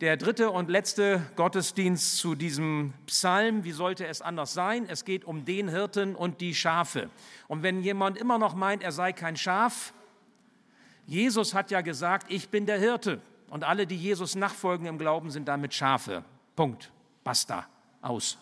Der dritte und letzte Gottesdienst zu diesem Psalm, wie sollte es anders sein? Es geht um den Hirten und die Schafe. Und wenn jemand immer noch meint, er sei kein Schaf, Jesus hat ja gesagt, ich bin der Hirte. Und alle, die Jesus nachfolgen im Glauben, sind damit Schafe. Punkt. Basta. Aus.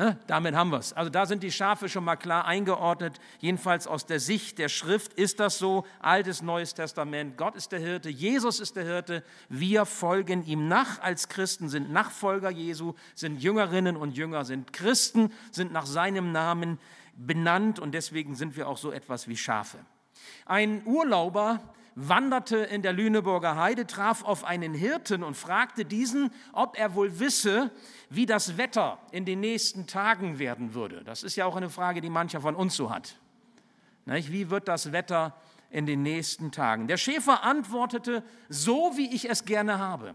Ne? Damit haben wir es. Also da sind die Schafe schon mal klar eingeordnet. Jedenfalls aus der Sicht der Schrift ist das so. Altes, Neues Testament. Gott ist der Hirte, Jesus ist der Hirte. Wir folgen ihm nach als Christen, sind Nachfolger Jesu, sind Jüngerinnen und Jünger, sind Christen, sind nach seinem Namen benannt und deswegen sind wir auch so etwas wie Schafe. Ein Urlauber wanderte in der Lüneburger Heide, traf auf einen Hirten und fragte diesen, ob er wohl wisse, wie das Wetter in den nächsten Tagen werden würde. Das ist ja auch eine Frage, die mancher von uns so hat. Wie wird das Wetter in den nächsten Tagen? Der Schäfer antwortete, so wie ich es gerne habe.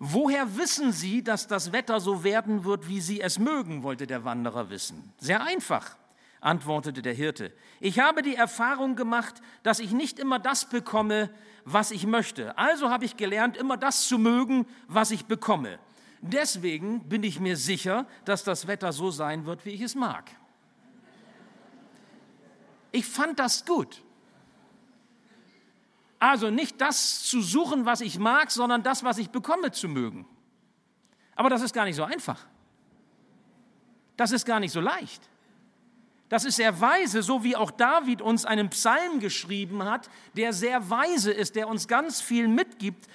Woher wissen Sie, dass das Wetter so werden wird, wie Sie es mögen, wollte der Wanderer wissen. Sehr einfach antwortete der Hirte. Ich habe die Erfahrung gemacht, dass ich nicht immer das bekomme, was ich möchte. Also habe ich gelernt, immer das zu mögen, was ich bekomme. Deswegen bin ich mir sicher, dass das Wetter so sein wird, wie ich es mag. Ich fand das gut. Also nicht das zu suchen, was ich mag, sondern das, was ich bekomme, zu mögen. Aber das ist gar nicht so einfach. Das ist gar nicht so leicht. Das ist sehr weise, so wie auch David uns einen Psalm geschrieben hat, der sehr weise ist, der uns ganz viel mitgibt.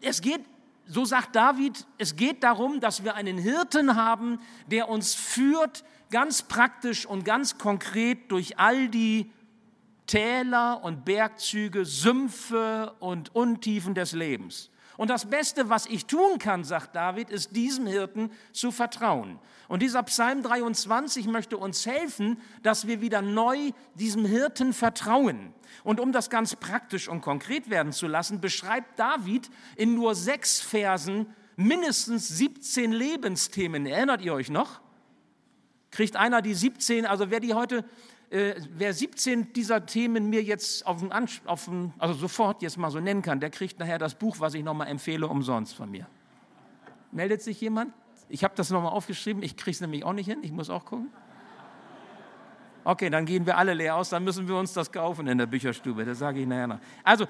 Es geht, so sagt David, es geht darum, dass wir einen Hirten haben, der uns führt, ganz praktisch und ganz konkret durch all die Täler und Bergzüge, Sümpfe und Untiefen des Lebens. Und das Beste, was ich tun kann, sagt David, ist diesem Hirten zu vertrauen. Und dieser Psalm 23 möchte uns helfen, dass wir wieder neu diesem Hirten vertrauen. Und um das ganz praktisch und konkret werden zu lassen, beschreibt David in nur sechs Versen mindestens 17 Lebensthemen. Erinnert ihr euch noch? Kriegt einer die 17, also wer die heute äh, wer 17 dieser Themen mir jetzt auf den, auf den, also sofort jetzt mal so nennen kann, der kriegt nachher das Buch, was ich nochmal empfehle, umsonst von mir. Meldet sich jemand? Ich habe das nochmal aufgeschrieben, ich kriege es nämlich auch nicht hin, ich muss auch gucken. Okay, dann gehen wir alle leer aus, dann müssen wir uns das kaufen in der Bücherstube, das sage ich nachher noch. Also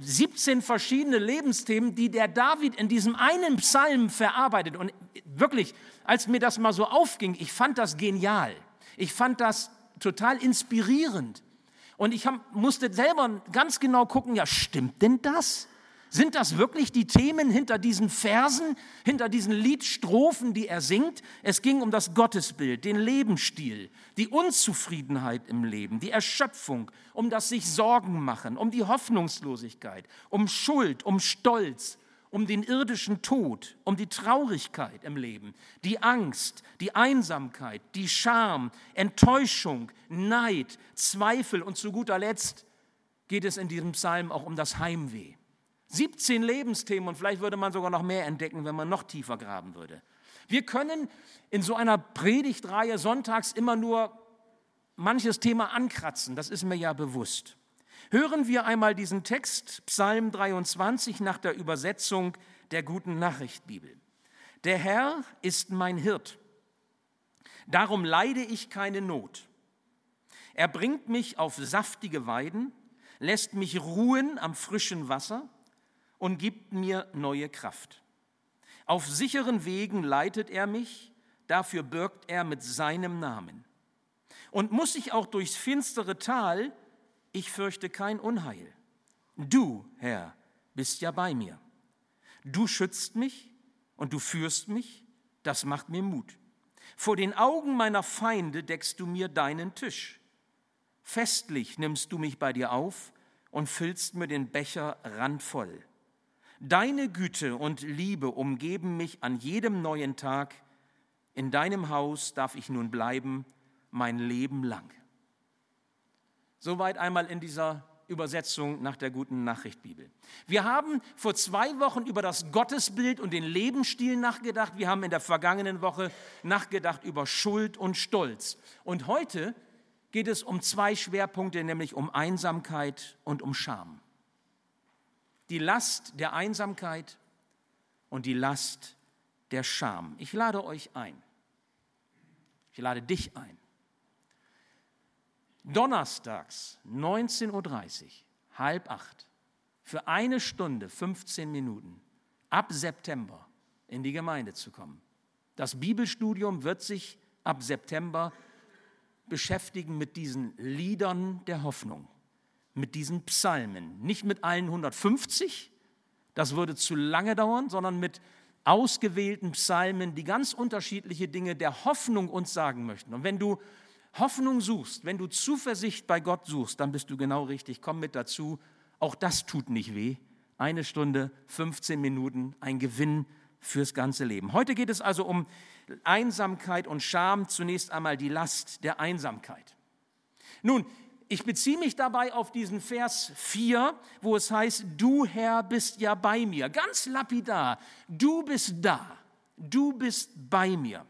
17 verschiedene Lebensthemen, die der David in diesem einen Psalm verarbeitet. Und wirklich, als mir das mal so aufging, ich fand das genial. Ich fand das total inspirierend. Und ich hab, musste selber ganz genau gucken, ja, stimmt denn das? Sind das wirklich die Themen hinter diesen Versen, hinter diesen Liedstrophen, die er singt? Es ging um das Gottesbild, den Lebensstil, die Unzufriedenheit im Leben, die Erschöpfung, um das sich Sorgen machen, um die Hoffnungslosigkeit, um Schuld, um Stolz, um den irdischen Tod, um die Traurigkeit im Leben, die Angst, die Einsamkeit, die Scham, Enttäuschung, Neid, Zweifel und zu guter Letzt geht es in diesem Psalm auch um das Heimweh. 17 Lebensthemen und vielleicht würde man sogar noch mehr entdecken, wenn man noch tiefer graben würde. Wir können in so einer Predigtreihe sonntags immer nur manches Thema ankratzen, das ist mir ja bewusst. Hören wir einmal diesen Text, Psalm 23, nach der Übersetzung der Guten Nachricht Bibel. Der Herr ist mein Hirt, darum leide ich keine Not. Er bringt mich auf saftige Weiden, lässt mich ruhen am frischen Wasser und gibt mir neue Kraft. Auf sicheren Wegen leitet er mich, dafür birgt er mit seinem Namen. Und muss ich auch durchs finstere Tal, ich fürchte kein Unheil. Du, Herr, bist ja bei mir. Du schützt mich und du führst mich, das macht mir Mut. Vor den Augen meiner Feinde deckst du mir deinen Tisch. Festlich nimmst du mich bei dir auf und füllst mir den Becher randvoll. Deine Güte und Liebe umgeben mich an jedem neuen Tag. In deinem Haus darf ich nun bleiben mein Leben lang. Soweit einmal in dieser Übersetzung nach der guten Nachricht Bibel. Wir haben vor zwei Wochen über das Gottesbild und den Lebensstil nachgedacht. Wir haben in der vergangenen Woche nachgedacht über Schuld und Stolz. Und heute geht es um zwei Schwerpunkte, nämlich um Einsamkeit und um Scham. die Last der Einsamkeit und die Last der Scham. Ich lade euch ein. Ich lade dich ein. Donnerstags 19.30 Uhr, halb acht, für eine Stunde, 15 Minuten, ab September in die Gemeinde zu kommen. Das Bibelstudium wird sich ab September beschäftigen mit diesen Liedern der Hoffnung, mit diesen Psalmen. Nicht mit allen 150, das würde zu lange dauern, sondern mit ausgewählten Psalmen, die ganz unterschiedliche Dinge der Hoffnung uns sagen möchten. Und wenn du Hoffnung suchst, wenn du Zuversicht bei Gott suchst, dann bist du genau richtig. Komm mit dazu. Auch das tut nicht weh. Eine Stunde, 15 Minuten, ein Gewinn fürs ganze Leben. Heute geht es also um Einsamkeit und Scham. Zunächst einmal die Last der Einsamkeit. Nun, ich beziehe mich dabei auf diesen Vers 4, wo es heißt, du Herr bist ja bei mir. Ganz lapidar, du bist da, du bist bei mir.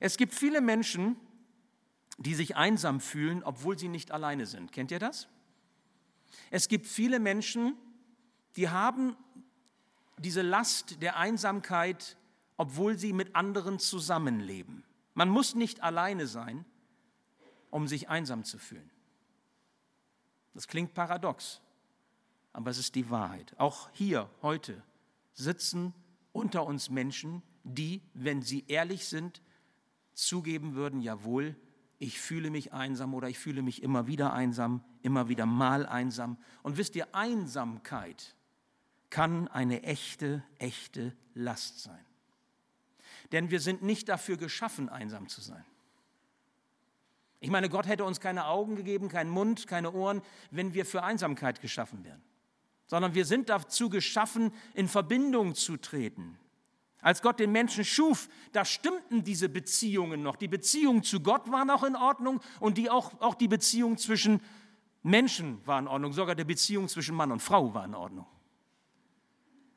Es gibt viele Menschen, die sich einsam fühlen, obwohl sie nicht alleine sind. Kennt ihr das? Es gibt viele Menschen, die haben diese Last der Einsamkeit, obwohl sie mit anderen zusammenleben. Man muss nicht alleine sein, um sich einsam zu fühlen. Das klingt paradox, aber es ist die Wahrheit. Auch hier heute sitzen unter uns Menschen, die, wenn sie ehrlich sind, zugeben würden, jawohl, ich fühle mich einsam oder ich fühle mich immer wieder einsam, immer wieder mal einsam. Und wisst ihr, Einsamkeit kann eine echte, echte Last sein. Denn wir sind nicht dafür geschaffen, einsam zu sein. Ich meine, Gott hätte uns keine Augen gegeben, keinen Mund, keine Ohren, wenn wir für Einsamkeit geschaffen wären. Sondern wir sind dazu geschaffen, in Verbindung zu treten. Als Gott den Menschen schuf, da stimmten diese Beziehungen noch. Die Beziehung zu Gott war noch in Ordnung und die auch, auch die Beziehung zwischen Menschen war in Ordnung. Sogar die Beziehung zwischen Mann und Frau war in Ordnung.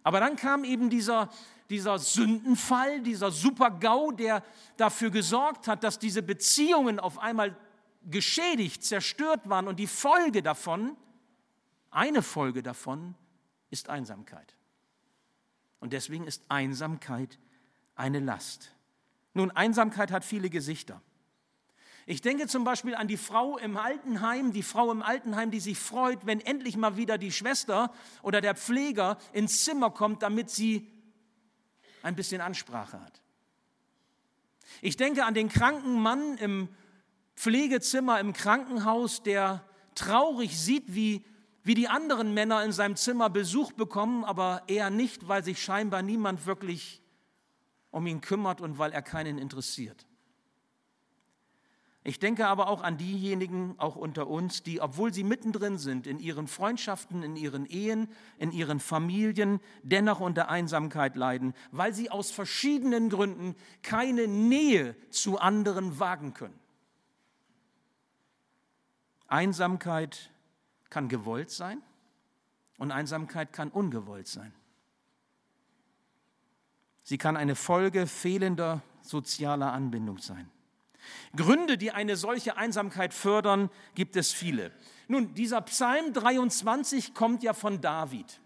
Aber dann kam eben dieser, dieser Sündenfall, dieser Super-GAU, der dafür gesorgt hat, dass diese Beziehungen auf einmal geschädigt, zerstört waren. Und die Folge davon, eine Folge davon, ist Einsamkeit. Und deswegen ist Einsamkeit eine Last. Nun, Einsamkeit hat viele Gesichter. Ich denke zum Beispiel an die Frau im Altenheim, die Frau im Altenheim, die sich freut, wenn endlich mal wieder die Schwester oder der Pfleger ins Zimmer kommt, damit sie ein bisschen Ansprache hat. Ich denke an den kranken Mann im Pflegezimmer im Krankenhaus, der traurig sieht, wie, wie die anderen Männer in seinem Zimmer Besuch bekommen, aber er nicht, weil sich scheinbar niemand wirklich um ihn kümmert und weil er keinen interessiert. Ich denke aber auch an diejenigen, auch unter uns, die, obwohl sie mittendrin sind in ihren Freundschaften, in ihren Ehen, in ihren Familien, dennoch unter Einsamkeit leiden, weil sie aus verschiedenen Gründen keine Nähe zu anderen wagen können. Einsamkeit kann gewollt sein und Einsamkeit kann ungewollt sein. Sie kann eine Folge fehlender sozialer Anbindung sein. Gründe, die eine solche Einsamkeit fördern, gibt es viele. Nun, dieser Psalm 23 kommt ja von David.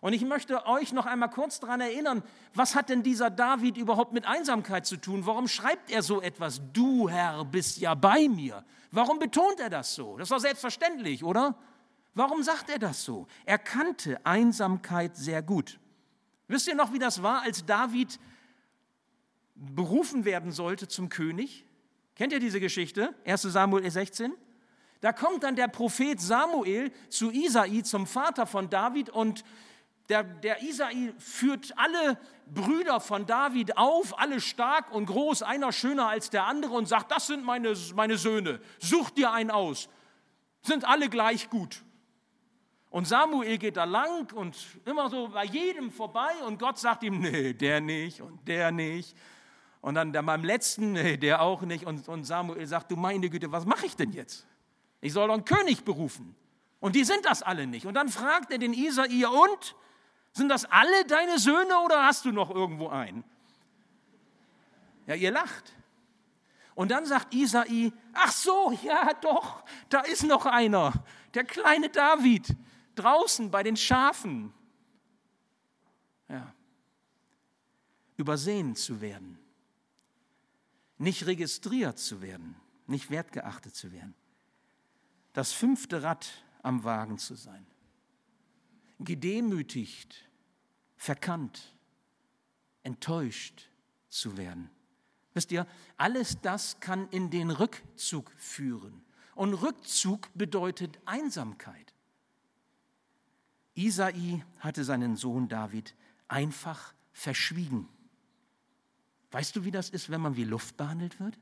Und ich möchte euch noch einmal kurz daran erinnern, was hat denn dieser David überhaupt mit Einsamkeit zu tun? Warum schreibt er so etwas? Du Herr bist ja bei mir. Warum betont er das so? Das doch selbstverständlich, oder? Warum sagt er das so? Er kannte Einsamkeit sehr gut. Wisst ihr noch, wie das war, als David berufen werden sollte zum König? Kennt ihr diese Geschichte? 1 Samuel 16? Da kommt dann der Prophet Samuel zu Isai, zum Vater von David, und der, der Isai führt alle Brüder von David auf, alle stark und groß, einer schöner als der andere, und sagt: Das sind meine, meine Söhne, such dir einen aus. Sind alle gleich gut. Und Samuel geht da lang und immer so bei jedem vorbei, und Gott sagt ihm: Nee, der nicht und der nicht. Und dann beim letzten, nee, der auch nicht. Und, und Samuel sagt, du meine Güte, was mache ich denn jetzt? Ich soll doch einen König berufen. Und die sind das alle nicht. Und dann fragt er den Isai, und? Sind das alle deine Söhne oder hast du noch irgendwo einen? Ja, ihr lacht. Und dann sagt Isai, ach so, ja doch, da ist noch einer, der kleine David, draußen bei den Schafen. Ja. Übersehen zu werden, nicht registriert zu werden, nicht wertgeachtet zu werden. Das fünfte Rad am Wagen zu sein. Gedemütigt, verkannt, enttäuscht zu werden. Wisst ihr, alles das kann in den Rückzug führen. Und Rückzug bedeutet Einsamkeit. Isai hatte seinen Sohn David einfach verschwiegen. Weißt du, wie das ist, wenn man wie Luft behandelt wird?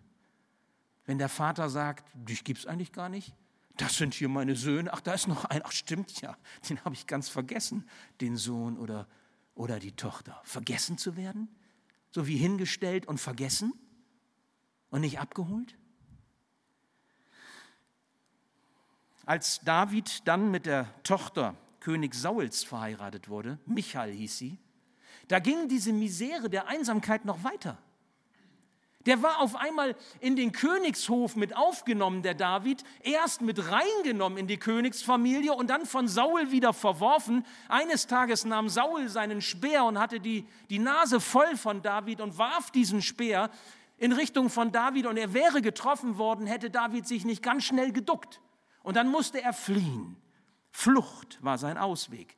Wenn der Vater sagt, dich gibt's eigentlich gar nicht. Das sind hier meine Söhne. Ach, da ist noch ein. Ach, stimmt ja. Den habe ich ganz vergessen, den Sohn oder, oder die Tochter. Vergessen zu werden? So wie hingestellt und vergessen und nicht abgeholt? Als David dann mit der Tochter König Sauls verheiratet wurde, Michal hieß sie, da ging diese Misere der Einsamkeit noch weiter. Der war auf einmal in den Königshof mit aufgenommen, der David, erst mit reingenommen in die Königsfamilie und dann von Saul wieder verworfen. Eines Tages nahm Saul seinen Speer und hatte die, die Nase voll von David und warf diesen Speer in Richtung von David und er wäre getroffen worden, hätte David sich nicht ganz schnell geduckt. Und dann musste er fliehen. Flucht war sein Ausweg.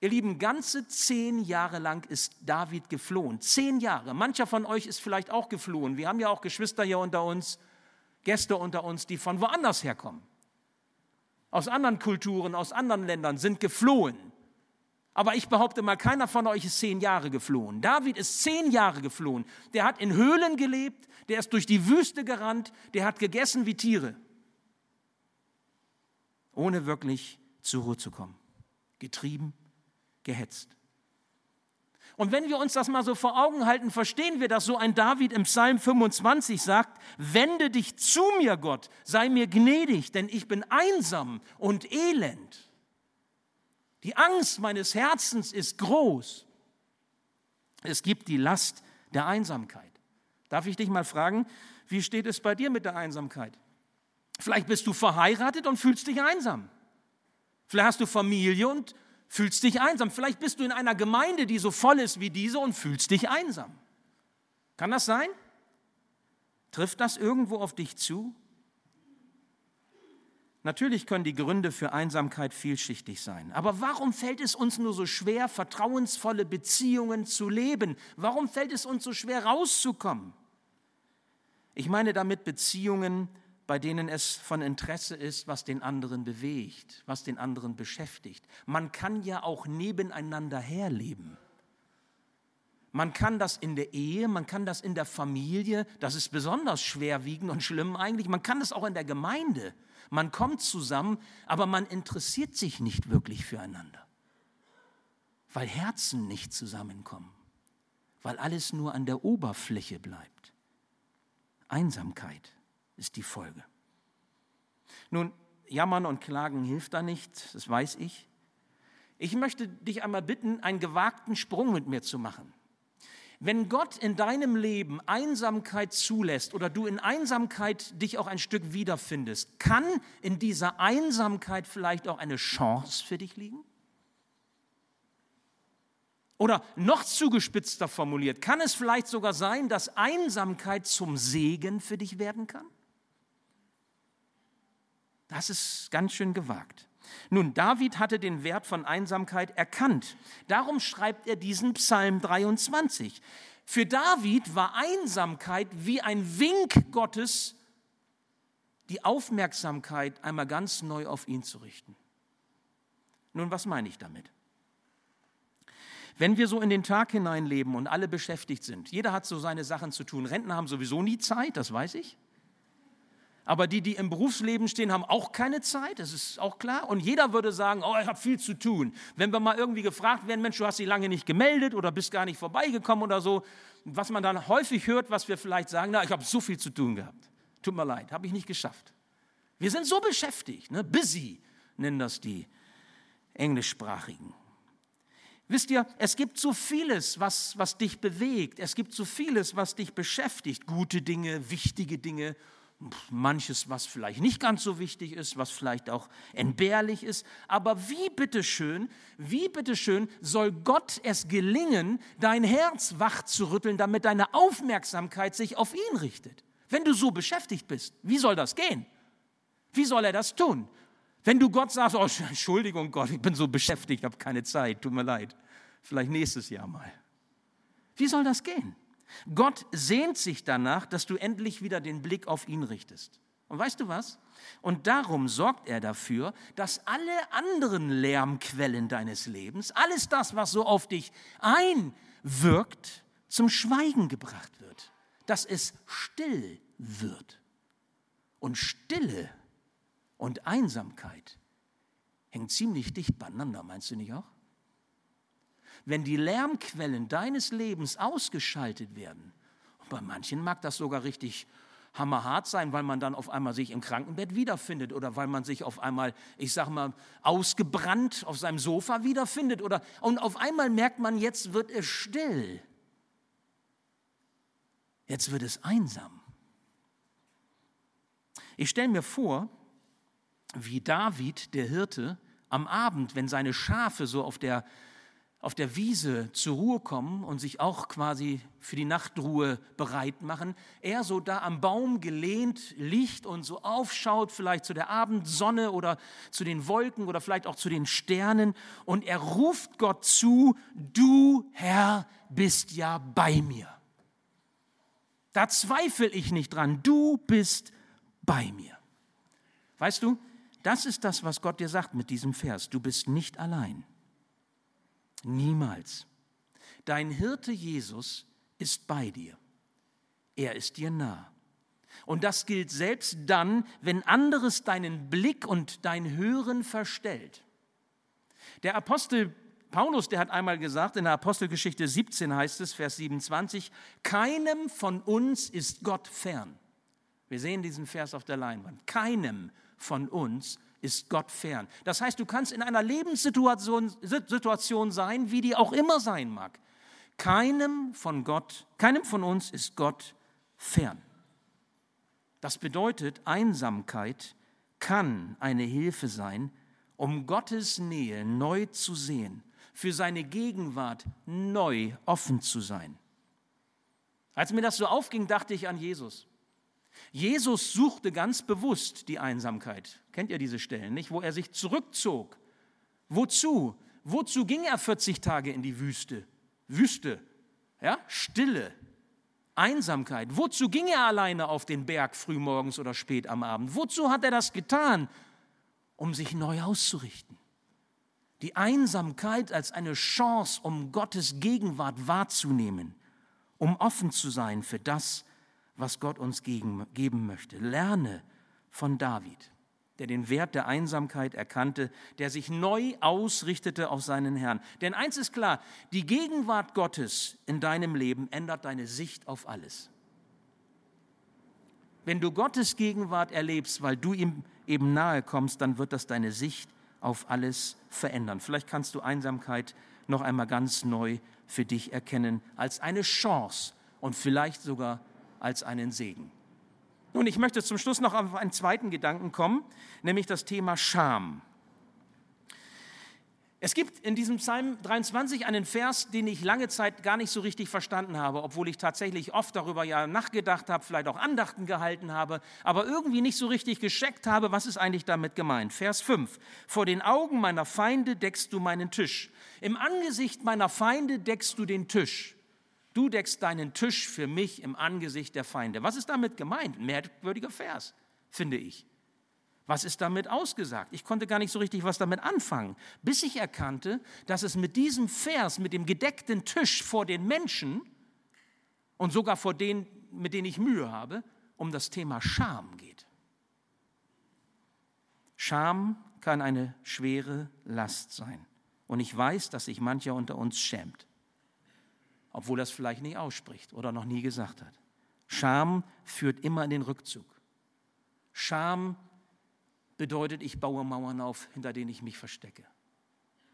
Ihr Lieben, ganze zehn Jahre lang ist David geflohen. Zehn Jahre. Mancher von euch ist vielleicht auch geflohen. Wir haben ja auch Geschwister hier unter uns, Gäste unter uns, die von woanders herkommen. Aus anderen Kulturen, aus anderen Ländern sind geflohen. Aber ich behaupte mal, keiner von euch ist zehn Jahre geflohen. David ist zehn Jahre geflohen. Der hat in Höhlen gelebt, der ist durch die Wüste gerannt, der hat gegessen wie Tiere, ohne wirklich zur Ruhe zu kommen. Getrieben gehetzt. Und wenn wir uns das mal so vor Augen halten, verstehen wir, dass so ein David im Psalm 25 sagt, wende dich zu mir, Gott, sei mir gnädig, denn ich bin einsam und elend. Die Angst meines Herzens ist groß. Es gibt die Last der Einsamkeit. Darf ich dich mal fragen, wie steht es bei dir mit der Einsamkeit? Vielleicht bist du verheiratet und fühlst dich einsam. Vielleicht hast du Familie und fühlst dich einsam. Vielleicht bist du in einer Gemeinde, die so voll ist wie diese und fühlst dich einsam. Kann das sein? Trifft das irgendwo auf dich zu? Natürlich können die Gründe für Einsamkeit vielschichtig sein. Aber warum fällt es uns nur so schwer, vertrauensvolle Beziehungen zu leben? Warum fällt es uns so schwer, rauszukommen? Ich meine damit Beziehungen, bei denen es von Interesse ist, was den anderen bewegt, was den anderen beschäftigt. Man kann ja auch nebeneinander herleben. Man kann das in der Ehe, man kann das in der Familie, das ist besonders schwerwiegend und schlimm eigentlich. Man kann das auch in der Gemeinde. Man kommt zusammen, aber man interessiert sich nicht wirklich füreinander, weil Herzen nicht zusammenkommen, weil alles nur an der Oberfläche bleibt. Einsamkeit ist die Folge. Nun, jammern und klagen hilft da nicht, das weiß ich. Ich möchte dich einmal bitten, einen gewagten Sprung mit mir zu machen. Wenn Gott in deinem Leben Einsamkeit zulässt oder du in Einsamkeit dich auch ein Stück wiederfindest, kann in dieser Einsamkeit vielleicht auch eine Chance für dich liegen? Oder noch zugespitzter formuliert, kann es vielleicht sogar sein, dass Einsamkeit zum Segen für dich werden kann? Das ist ganz schön gewagt. Nun, David hatte den Wert von Einsamkeit erkannt. Darum schreibt er diesen Psalm 23. Für David war Einsamkeit wie ein Wink Gottes, die Aufmerksamkeit einmal ganz neu auf ihn zu richten. Nun, was meine ich damit? Wenn wir so in den Tag hineinleben und alle beschäftigt sind, jeder hat so seine Sachen zu tun. Rentner haben sowieso nie Zeit, das weiß ich. Aber die, die im Berufsleben stehen, haben auch keine Zeit, das ist auch klar. Und jeder würde sagen, oh, ich habe viel zu tun. Wenn wir mal irgendwie gefragt werden, Mensch, du hast dich lange nicht gemeldet oder bist gar nicht vorbeigekommen oder so, was man dann häufig hört, was wir vielleicht sagen, na, ich habe so viel zu tun gehabt. Tut mir leid, habe ich nicht geschafft. Wir sind so beschäftigt, ne? busy nennen das die Englischsprachigen. Wisst ihr, es gibt so vieles, was, was dich bewegt. Es gibt so vieles, was dich beschäftigt. Gute Dinge, wichtige Dinge, manches, was vielleicht nicht ganz so wichtig ist, was vielleicht auch entbehrlich ist. Aber wie bitteschön, wie bitteschön soll Gott es gelingen, dein Herz wach zu rütteln, damit deine Aufmerksamkeit sich auf ihn richtet? Wenn du so beschäftigt bist, wie soll das gehen? Wie soll er das tun? Wenn du Gott sagst, oh, Entschuldigung Gott, ich bin so beschäftigt, habe keine Zeit, tut mir leid. Vielleicht nächstes Jahr mal. Wie soll das gehen? Gott sehnt sich danach, dass du endlich wieder den Blick auf ihn richtest. Und weißt du was? Und darum sorgt er dafür, dass alle anderen Lärmquellen deines Lebens, alles das, was so auf dich einwirkt, zum Schweigen gebracht wird, dass es still wird. Und Stille und Einsamkeit hängen ziemlich dicht beieinander, meinst du nicht auch? Wenn die Lärmquellen deines Lebens ausgeschaltet werden, und bei manchen mag das sogar richtig hammerhart sein, weil man dann auf einmal sich im Krankenbett wiederfindet oder weil man sich auf einmal, ich sag mal, ausgebrannt auf seinem Sofa wiederfindet oder und auf einmal merkt man, jetzt wird es still. Jetzt wird es einsam. Ich stelle mir vor, wie David, der Hirte, am Abend, wenn seine Schafe so auf der auf der Wiese zur Ruhe kommen und sich auch quasi für die Nachtruhe bereit machen, er so da am Baum gelehnt liegt und so aufschaut, vielleicht zu der Abendsonne oder zu den Wolken oder vielleicht auch zu den Sternen und er ruft Gott zu, du Herr bist ja bei mir. Da zweifle ich nicht dran, du bist bei mir. Weißt du, das ist das, was Gott dir sagt mit diesem Vers, du bist nicht allein. Niemals. Dein Hirte Jesus ist bei dir. Er ist dir nah. Und das gilt selbst dann, wenn anderes deinen Blick und dein Hören verstellt. Der Apostel Paulus, der hat einmal gesagt, in der Apostelgeschichte 17 heißt es, Vers 27, keinem von uns ist Gott fern. Wir sehen diesen Vers auf der Leinwand. Keinem von uns ist Gott fern. Das heißt, du kannst in einer Lebenssituation Situation sein, wie die auch immer sein mag. Keinem von Gott, keinem von uns ist Gott fern. Das bedeutet, Einsamkeit kann eine Hilfe sein, um Gottes Nähe neu zu sehen, für seine Gegenwart neu offen zu sein. Als mir das so aufging, dachte ich an Jesus. Jesus suchte ganz bewusst die Einsamkeit. Kennt ihr diese Stellen nicht? Wo er sich zurückzog. Wozu? Wozu ging er 40 Tage in die Wüste? Wüste, ja, Stille, Einsamkeit. Wozu ging er alleine auf den Berg frühmorgens oder spät am Abend? Wozu hat er das getan? Um sich neu auszurichten. Die Einsamkeit als eine Chance, um Gottes Gegenwart wahrzunehmen, um offen zu sein für das, was Gott uns geben möchte. Lerne von David, der den Wert der Einsamkeit erkannte, der sich neu ausrichtete auf seinen Herrn. Denn eins ist klar, die Gegenwart Gottes in deinem Leben ändert deine Sicht auf alles. Wenn du Gottes Gegenwart erlebst, weil du ihm eben nahe kommst, dann wird das deine Sicht auf alles verändern. Vielleicht kannst du Einsamkeit noch einmal ganz neu für dich erkennen als eine Chance und vielleicht sogar als einen Segen. Nun, ich möchte zum Schluss noch auf einen zweiten Gedanken kommen, nämlich das Thema Scham. Es gibt in diesem Psalm 23 einen Vers, den ich lange Zeit gar nicht so richtig verstanden habe, obwohl ich tatsächlich oft darüber ja nachgedacht habe, vielleicht auch Andachten gehalten habe, aber irgendwie nicht so richtig gescheckt habe, was ist eigentlich damit gemeint. Vers 5. Vor den Augen meiner Feinde deckst du meinen Tisch. Im Angesicht meiner Feinde deckst du den Tisch. Du deckst deinen Tisch für mich im Angesicht der Feinde. Was ist damit gemeint? Ein merkwürdiger Vers, finde ich. Was ist damit ausgesagt? Ich konnte gar nicht so richtig was damit anfangen, bis ich erkannte, dass es mit diesem Vers, mit dem gedeckten Tisch vor den Menschen und sogar vor denen, mit denen ich Mühe habe, um das Thema Scham geht. Scham kann eine schwere Last sein. Und ich weiß, dass sich mancher unter uns schämt obwohl er es vielleicht nicht ausspricht oder noch nie gesagt hat. Scham führt immer in den Rückzug. Scham bedeutet, ich baue Mauern auf, hinter denen ich mich verstecke.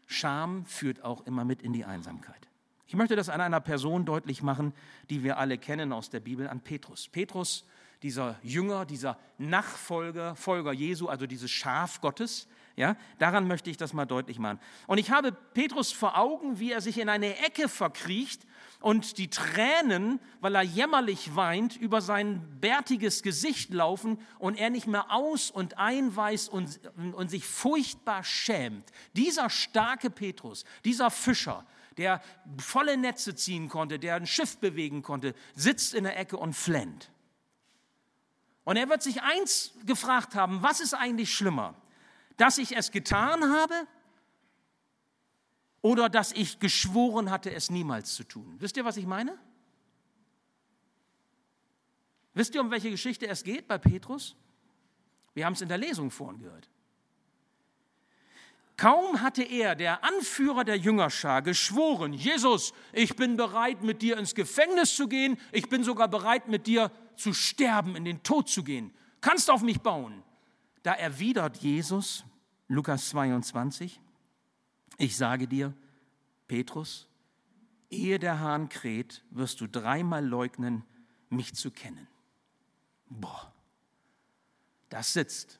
Scham führt auch immer mit in die Einsamkeit. Ich möchte das an einer Person deutlich machen, die wir alle kennen aus der Bibel, an Petrus. Petrus, dieser Jünger, dieser Nachfolger, Folger Jesu, also dieses Schaf Gottes. Ja, daran möchte ich das mal deutlich machen. Und ich habe Petrus vor Augen, wie er sich in eine Ecke verkriecht und die Tränen, weil er jämmerlich weint, über sein bärtiges Gesicht laufen und er nicht mehr aus und einweist und, und sich furchtbar schämt. Dieser starke Petrus, dieser Fischer, der volle Netze ziehen konnte, der ein Schiff bewegen konnte, sitzt in der Ecke und flennt. Und er wird sich eins gefragt haben, was ist eigentlich schlimmer? dass ich es getan habe oder dass ich geschworen hatte, es niemals zu tun. Wisst ihr, was ich meine? Wisst ihr, um welche Geschichte es geht bei Petrus? Wir haben es in der Lesung vorhin gehört. Kaum hatte er, der Anführer der Jüngerschar, geschworen, Jesus, ich bin bereit, mit dir ins Gefängnis zu gehen, ich bin sogar bereit, mit dir zu sterben, in den Tod zu gehen. Kannst auf mich bauen. Da erwidert Jesus, Lukas 22, ich sage dir, Petrus, ehe der Hahn kräht, wirst du dreimal leugnen, mich zu kennen. Boah, das sitzt.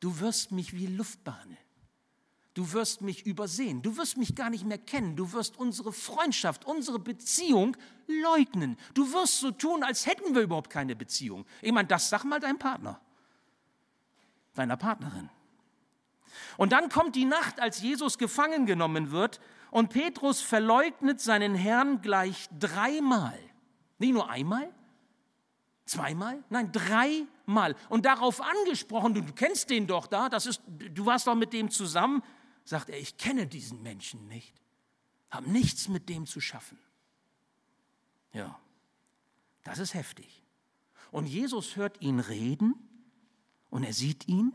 Du wirst mich wie Luft. Du wirst mich übersehen. Du wirst mich gar nicht mehr kennen. Du wirst unsere Freundschaft, unsere Beziehung leugnen. Du wirst so tun, als hätten wir überhaupt keine Beziehung. Ich meine, das sag mal deinem Partner deiner Partnerin. Und dann kommt die Nacht, als Jesus gefangen genommen wird und Petrus verleugnet seinen Herrn gleich dreimal. Nicht nur einmal, zweimal, nein, dreimal. Und darauf angesprochen, du, kennst den doch da, das ist, du warst doch mit dem zusammen, sagt er, ich kenne diesen Menschen nicht, habe nichts mit dem zu schaffen. Ja, das ist heftig. Und Jesus hört ihn reden und er sieht ihn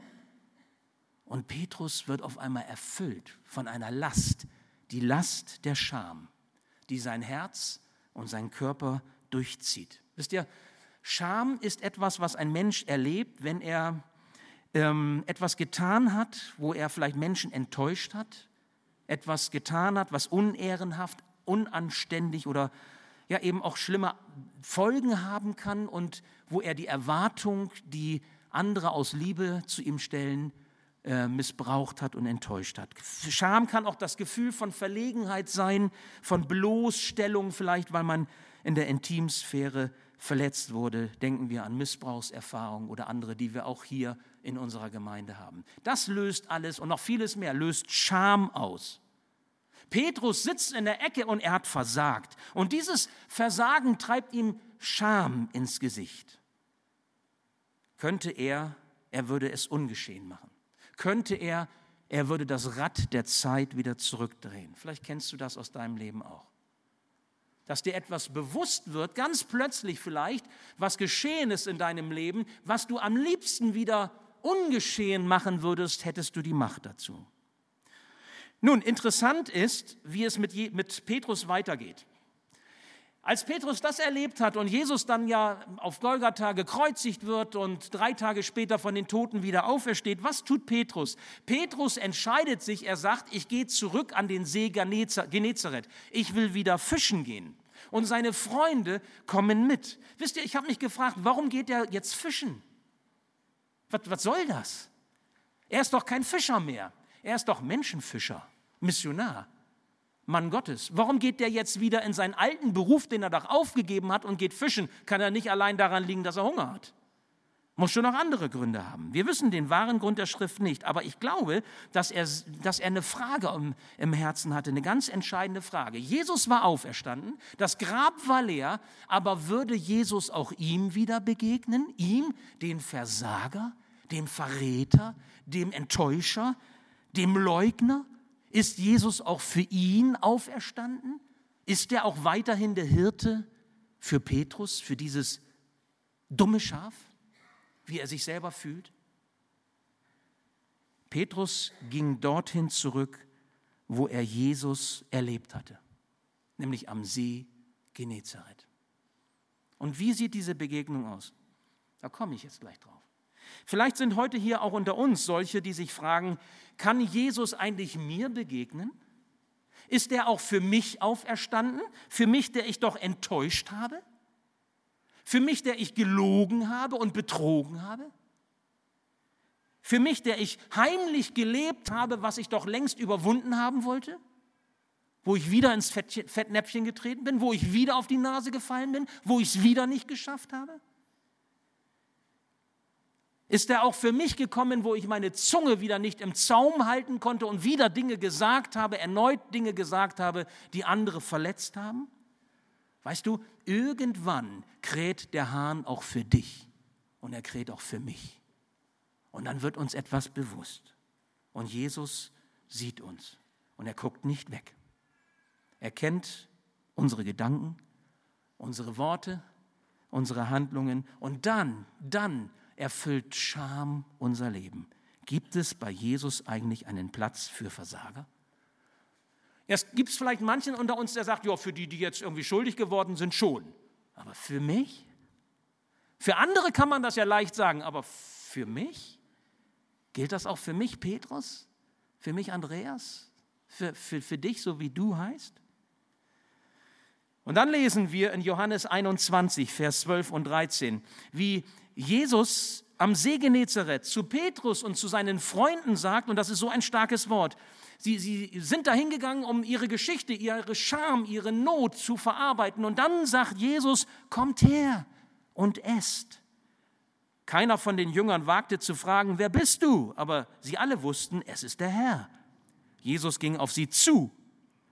und Petrus wird auf einmal erfüllt von einer Last, die Last der Scham, die sein Herz und sein Körper durchzieht. Wisst ihr, Scham ist etwas, was ein Mensch erlebt, wenn er ähm, etwas getan hat, wo er vielleicht Menschen enttäuscht hat, etwas getan hat, was unehrenhaft, unanständig oder ja eben auch schlimme Folgen haben kann und wo er die Erwartung, die andere aus Liebe zu ihm stellen, äh, missbraucht hat und enttäuscht hat. Scham kann auch das Gefühl von Verlegenheit sein, von Bloßstellung vielleicht, weil man in der Intimsphäre verletzt wurde. Denken wir an Missbrauchserfahrungen oder andere, die wir auch hier in unserer Gemeinde haben. Das löst alles und noch vieles mehr, löst Scham aus. Petrus sitzt in der Ecke und er hat versagt. Und dieses Versagen treibt ihm Scham ins Gesicht könnte er, er würde es ungeschehen machen. Könnte er, er würde das Rad der Zeit wieder zurückdrehen. Vielleicht kennst du das aus deinem Leben auch. Dass dir etwas bewusst wird, ganz plötzlich vielleicht, was geschehen ist in deinem Leben, was du am liebsten wieder ungeschehen machen würdest, hättest du die Macht dazu. Nun, interessant ist, wie es mit, mit Petrus weitergeht. Als Petrus das erlebt hat und Jesus dann ja auf Golgatha gekreuzigt wird und drei Tage später von den Toten wieder aufersteht, was tut Petrus? Petrus entscheidet sich, er sagt, ich gehe zurück an den See Genezareth. Ich will wieder fischen gehen. Und seine Freunde kommen mit. Wisst ihr, ich habe mich gefragt, warum geht er jetzt fischen? Was, was soll das? Er ist doch kein Fischer mehr. Er ist doch Menschenfischer, Missionar. Mann Gottes. Warum geht der jetzt wieder in seinen alten Beruf, den er doch aufgegeben hat und geht fischen? Kann er nicht allein daran liegen, dass er Hunger hat? Muss schon noch andere Gründe haben. Wir wissen den wahren Grund der Schrift nicht, aber ich glaube, dass er, dass er eine Frage im, im Herzen hatte, eine ganz entscheidende Frage. Jesus war auferstanden, das Grab war leer, aber würde Jesus auch ihm wieder begegnen? Ihm, den Versager, dem Verräter, dem Enttäuscher, dem Leugner? Ist Jesus auch für ihn auferstanden? Ist er auch weiterhin der Hirte für Petrus, für dieses dumme Schaf, wie er sich selber fühlt? Petrus ging dorthin zurück, wo er Jesus erlebt hatte, nämlich am See Genezareth. Und wie sieht diese Begegnung aus? Da komme ich jetzt gleich drauf. Vielleicht sind heute hier auch unter uns solche, die sich fragen, kann Jesus eigentlich mir begegnen? Ist er auch für mich auferstanden? Für mich, der ich doch enttäuscht habe? Für mich, der ich gelogen habe und betrogen habe? Für mich, der ich heimlich gelebt habe, was ich doch längst überwunden haben wollte? Wo ich wieder ins Fettnäpfchen getreten bin, wo ich wieder auf die Nase gefallen bin, wo ich es wieder nicht geschafft habe? Ist er auch für mich gekommen, wo ich meine Zunge wieder nicht im Zaum halten konnte und wieder Dinge gesagt habe, erneut Dinge gesagt habe, die andere verletzt haben? Weißt du, irgendwann kräht der Hahn auch für dich und er kräht auch für mich. Und dann wird uns etwas bewusst. Und Jesus sieht uns und er guckt nicht weg. Er kennt unsere Gedanken, unsere Worte, unsere Handlungen und dann, dann erfüllt Scham unser Leben. Gibt es bei Jesus eigentlich einen Platz für Versager? Es gibt vielleicht manchen unter uns, der sagt, ja, für die, die jetzt irgendwie schuldig geworden sind, schon. Aber für mich? Für andere kann man das ja leicht sagen, aber für mich? Gilt das auch für mich, Petrus? Für mich, Andreas? Für, für, für dich, so wie du heißt? Und dann lesen wir in Johannes 21, Vers 12 und 13, wie Jesus am See Genezareth zu Petrus und zu seinen Freunden sagt, und das ist so ein starkes Wort, sie, sie sind dahin gegangen, um ihre Geschichte, ihre Scham, ihre Not zu verarbeiten. Und dann sagt Jesus, kommt her und esst. Keiner von den Jüngern wagte zu fragen, wer bist du? Aber sie alle wussten, es ist der Herr. Jesus ging auf sie zu,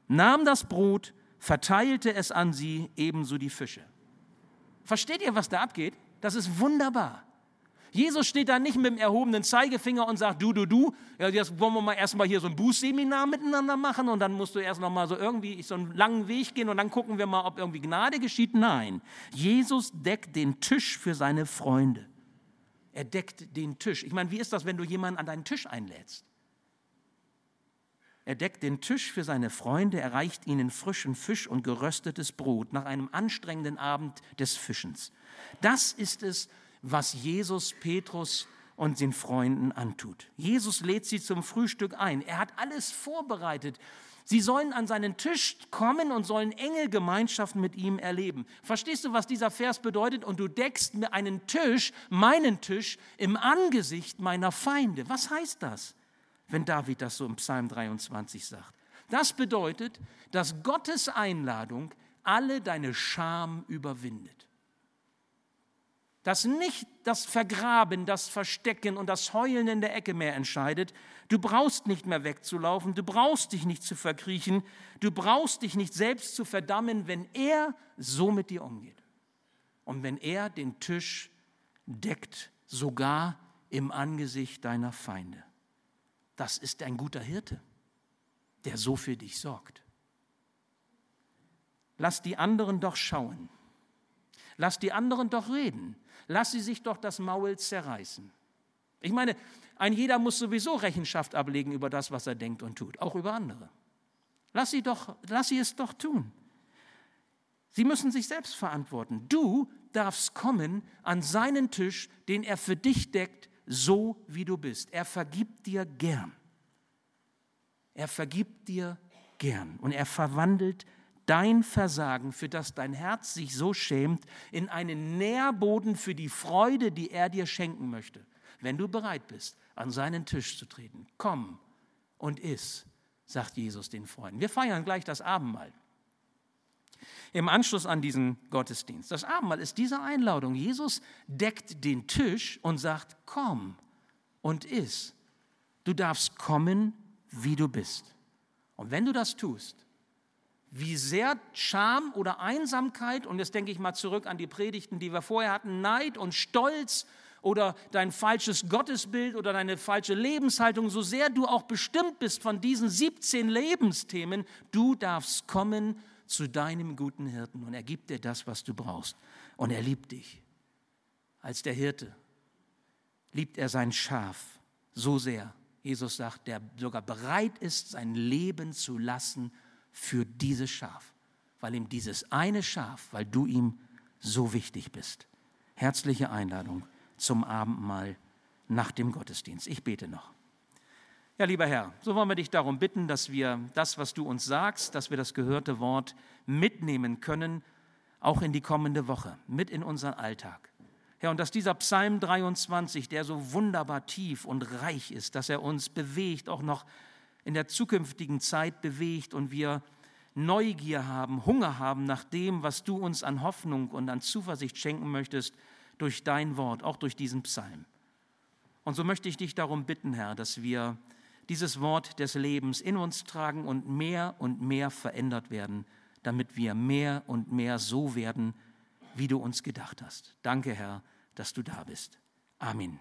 nahm das Brot, verteilte es an sie, ebenso die Fische. Versteht ihr, was da abgeht? Das ist wunderbar. Jesus steht da nicht mit dem erhobenen Zeigefinger und sagt, du, du, du, ja, jetzt wollen wir mal erstmal hier so ein Bußseminar miteinander machen und dann musst du erst noch mal so irgendwie so einen langen Weg gehen und dann gucken wir mal, ob irgendwie Gnade geschieht. Nein, Jesus deckt den Tisch für seine Freunde. Er deckt den Tisch. Ich meine, wie ist das, wenn du jemanden an deinen Tisch einlädst? Er deckt den Tisch für seine Freunde, erreicht ihnen frischen Fisch und geröstetes Brot nach einem anstrengenden Abend des Fischens. Das ist es, was Jesus Petrus und den Freunden antut. Jesus lädt sie zum Frühstück ein. Er hat alles vorbereitet. Sie sollen an seinen Tisch kommen und sollen enge Gemeinschaft mit ihm erleben. Verstehst du, was dieser Vers bedeutet? Und du deckst mir einen Tisch, meinen Tisch, im Angesicht meiner Feinde. Was heißt das? Wenn David das so im Psalm 23 sagt. Das bedeutet, dass Gottes Einladung alle deine Scham überwindet. Dass nicht das Vergraben, das Verstecken und das Heulen in der Ecke mehr entscheidet. Du brauchst nicht mehr wegzulaufen, du brauchst dich nicht zu verkriechen, du brauchst dich nicht selbst zu verdammen, wenn er so mit dir umgeht. Und wenn er den Tisch deckt, sogar im Angesicht deiner Feinde. Das ist ein guter Hirte, der so für dich sorgt. Lass die anderen doch schauen. Lass die anderen doch reden. Lass sie sich doch das Maul zerreißen. Ich meine, ein jeder muss sowieso Rechenschaft ablegen über das, was er denkt und tut, auch über andere. Lass sie, doch, lass sie es doch tun. Sie müssen sich selbst verantworten. Du darfst kommen an seinen Tisch, den er für dich deckt, so wie du bist. Er vergibt dir gern. Er vergibt dir gern und er verwandelt dein Versagen, für das dein Herz sich so schämt, in einen Nährboden für die Freude, die er dir schenken möchte, wenn du bereit bist, an seinen Tisch zu treten. Komm und iss, sagt Jesus den Freunden. Wir feiern gleich das Abendmahl im Anschluss an diesen Gottesdienst. Das Abendmahl ist diese Einladung. Jesus deckt den Tisch und sagt, komm und iss. Du darfst kommen, wie du bist. Und wenn du das tust, wie sehr Scham oder Einsamkeit, und jetzt denke ich mal zurück an die Predigten, die wir vorher hatten, Neid und Stolz oder dein falsches Gottesbild oder deine falsche Lebenshaltung, so sehr du auch bestimmt bist von diesen 17 Lebensthemen, du darfst kommen zu deinem guten Hirten und er gibt dir das, was du brauchst. Und er liebt dich. Als der Hirte liebt er sein Schaf so sehr. Jesus sagt, der sogar bereit ist, sein Leben zu lassen für dieses Schaf, weil ihm dieses eine Schaf, weil du ihm so wichtig bist. Herzliche Einladung zum Abendmahl nach dem Gottesdienst. Ich bete noch. Ja, lieber Herr, so wollen wir dich darum bitten, dass wir das, was du uns sagst, dass wir das gehörte Wort mitnehmen können, auch in die kommende Woche, mit in unseren Alltag. Herr, und dass dieser Psalm 23, der so wunderbar tief und reich ist, dass er uns bewegt, auch noch in der zukünftigen Zeit bewegt und wir Neugier haben, Hunger haben nach dem, was du uns an Hoffnung und an Zuversicht schenken möchtest durch dein Wort, auch durch diesen Psalm. Und so möchte ich dich darum bitten, Herr, dass wir dieses Wort des Lebens in uns tragen und mehr und mehr verändert werden, damit wir mehr und mehr so werden, wie du uns gedacht hast. Danke, Herr, dass du da bist. Amen.